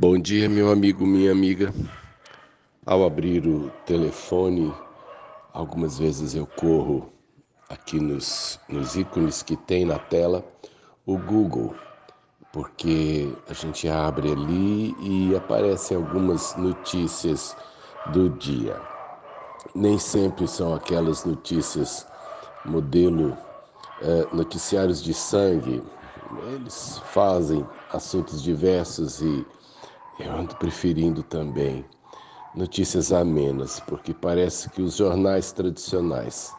Bom dia, meu amigo, minha amiga. Ao abrir o telefone, algumas vezes eu corro aqui nos, nos ícones que tem na tela o Google, porque a gente abre ali e aparecem algumas notícias do dia. Nem sempre são aquelas notícias modelo eh, noticiários de sangue. Eles fazem assuntos diversos e eu ando preferindo também notícias amenas, porque parece que os jornais tradicionais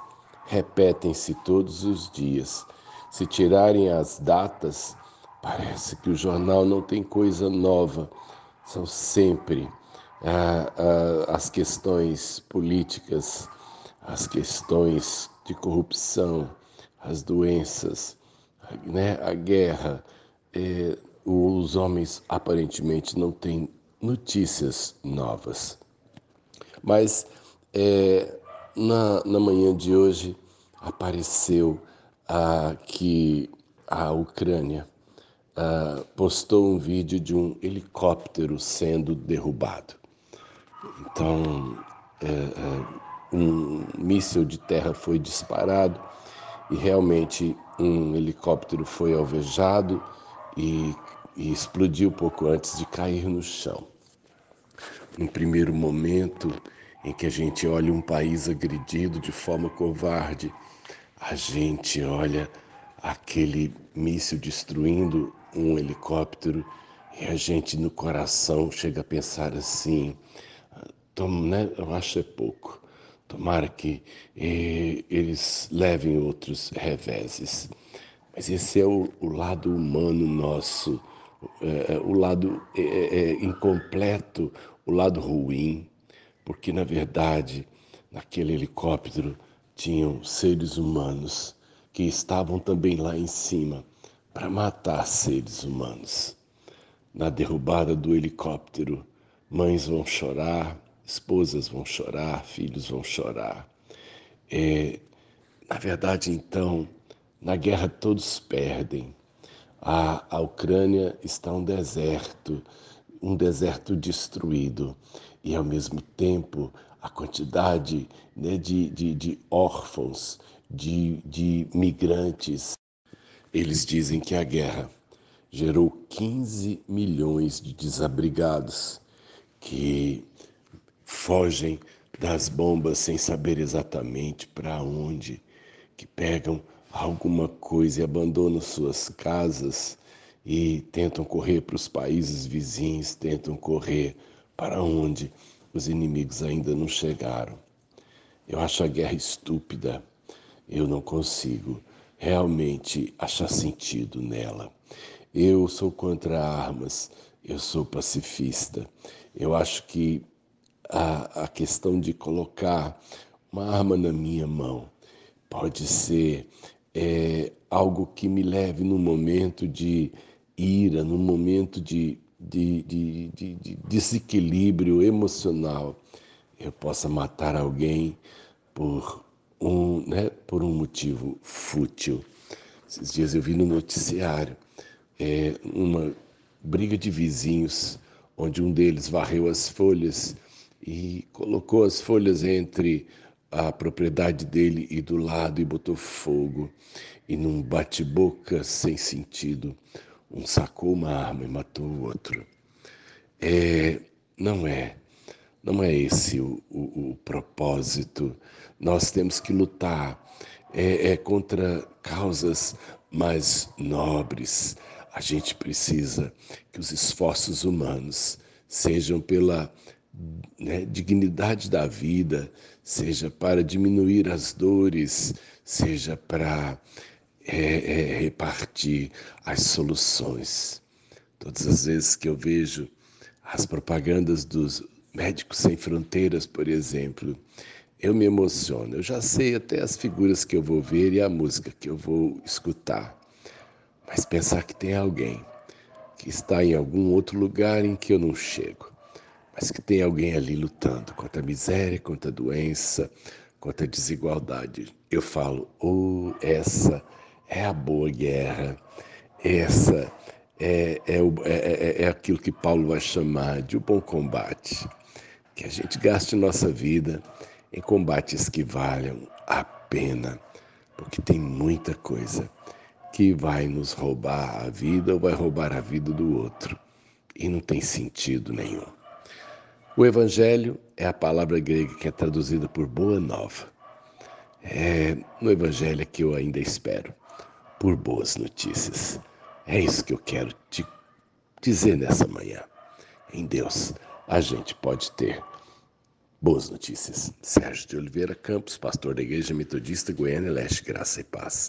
repetem-se todos os dias. Se tirarem as datas, parece que o jornal não tem coisa nova. São sempre ah, ah, as questões políticas, as questões de corrupção, as doenças, né, a guerra. Eh, os homens aparentemente não têm notícias novas. Mas é, na, na manhã de hoje apareceu que a Ucrânia postou um vídeo de um helicóptero sendo derrubado. Então, é, é, um míssil de terra foi disparado e realmente um helicóptero foi alvejado e, e explodiu pouco antes de cair no chão. No primeiro momento em que a gente olha um país agredido de forma covarde, a gente olha aquele míssil destruindo um helicóptero e a gente no coração chega a pensar assim, né? eu acho é pouco. Tomara que eh, eles levem outros reveses. Mas esse é o, o lado humano nosso, o lado é, é, é, incompleto, o lado ruim, porque na verdade naquele helicóptero tinham seres humanos que estavam também lá em cima para matar seres humanos. Na derrubada do helicóptero, mães vão chorar, esposas vão chorar, filhos vão chorar. É, na verdade, então, na guerra todos perdem. A, a Ucrânia está um deserto, um deserto destruído. E ao mesmo tempo a quantidade né, de, de, de órfãos, de, de migrantes. Eles dizem que a guerra gerou 15 milhões de desabrigados que fogem das bombas sem saber exatamente para onde, que pegam alguma coisa e abandonam suas casas e tentam correr para os países vizinhos, tentam correr para onde os inimigos ainda não chegaram. Eu acho a guerra estúpida, eu não consigo realmente achar sentido nela. Eu sou contra armas, eu sou pacifista. Eu acho que a, a questão de colocar uma arma na minha mão pode ser é, algo que me leve num momento de ira, num momento de, de, de, de, de desequilíbrio emocional, eu possa matar alguém por um, né, por um motivo fútil. Esses dias eu vi no noticiário é, uma briga de vizinhos, onde um deles varreu as folhas e colocou as folhas entre a propriedade dele e do lado e botou fogo. E num bate-boca sem sentido, um sacou uma arma e matou o outro. É, não é, não é esse o, o, o propósito. Nós temos que lutar é, é contra causas mais nobres. A gente precisa que os esforços humanos sejam pela né, dignidade da vida, seja para diminuir as dores, seja para é, é, repartir as soluções. Todas as vezes que eu vejo as propagandas dos Médicos Sem Fronteiras, por exemplo, eu me emociono. Eu já sei até as figuras que eu vou ver e a música que eu vou escutar. Mas pensar que tem alguém que está em algum outro lugar em que eu não chego mas que tem alguém ali lutando contra a miséria, contra a doença, contra a desigualdade. Eu falo, oh, essa é a boa guerra, essa é, é, é, é, aquilo que Paulo vai chamar de o bom combate. Que a gente gaste nossa vida em combates que valham a pena, porque tem muita coisa que vai nos roubar a vida ou vai roubar a vida do outro. E não tem sentido nenhum. O Evangelho é a palavra grega que é traduzida por boa nova. É no Evangelho que eu ainda espero por boas notícias. É isso que eu quero te dizer nessa manhã. Em Deus, a gente pode ter boas notícias. Sérgio de Oliveira Campos, pastor da Igreja Metodista Goiânia Leste, Graça e Paz.